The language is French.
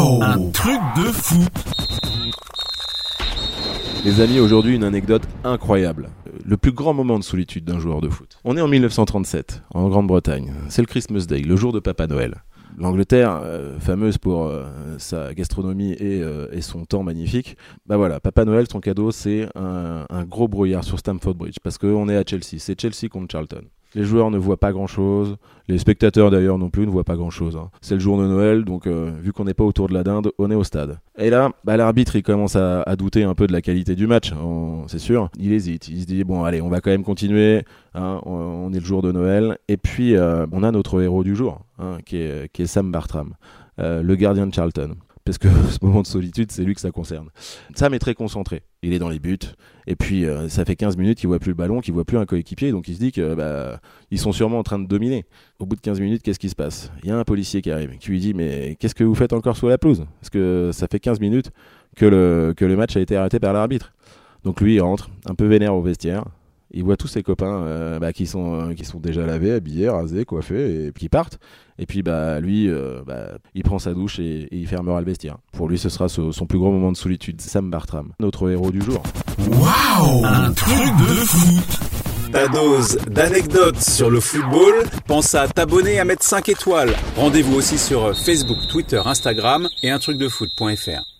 Waouh Un truc de fou Les amis, aujourd'hui une anecdote incroyable. Le plus grand moment de solitude d'un joueur de foot. On est en 1937, en Grande-Bretagne. C'est le Christmas Day, le jour de Papa Noël. L'Angleterre, euh, fameuse pour euh, sa gastronomie et, euh, et, son temps magnifique, bah voilà, Papa Noël, son cadeau, c'est un, un, gros brouillard sur Stamford Bridge, parce qu'on est à Chelsea, c'est Chelsea contre Charlton. Les joueurs ne voient pas grand-chose, les spectateurs d'ailleurs non plus ne voient pas grand-chose. Hein. C'est le jour de Noël, donc euh, vu qu'on n'est pas autour de la dinde, on est au stade. Et là, bah, l'arbitre il commence à, douter un peu de la qualité du match, c'est sûr. Il hésite, il se dit bon allez, on va quand même continuer. Hein, on, est le jour de Noël, et puis euh, on a notre héros du jour, hein, qui, est, qui, est, Sam Bartram, euh, le gardien de Charlton parce que ce moment de solitude, c'est lui que ça concerne. Sam est très concentré. Il est dans les buts, et puis euh, ça fait 15 minutes qu'il voit plus le ballon, qu'il voit plus un coéquipier, donc il se dit que bah, ils sont sûrement en train de dominer. Au bout de 15 minutes, qu'est-ce qui se passe? Il y a un policier qui arrive, qui lui dit mais qu'est-ce que vous faites encore sous la pelouse? Parce que ça fait 15 minutes que le, que le match a été arrêté par l'arbitre. Donc lui, il rentre, un peu vénère au vestiaire, il voit tous ses copains euh, bah, qui, sont, euh, qui sont déjà lavés, habillés, rasés, coiffés, et qui partent. Et puis bah, lui, euh, bah, il prend sa douche et, et, il fermera le vestiaire. Pour lui, ce sera ce, son plus grand moment de solitude. Sam Bartram, notre héros du jour. Waouh Un truc de foot ta dose d'anecdotes sur le football, pense à t'abonner et à mettre 5 étoiles. Rendez-vous aussi sur Facebook, Twitter, Instagram et un truc de foot.fr.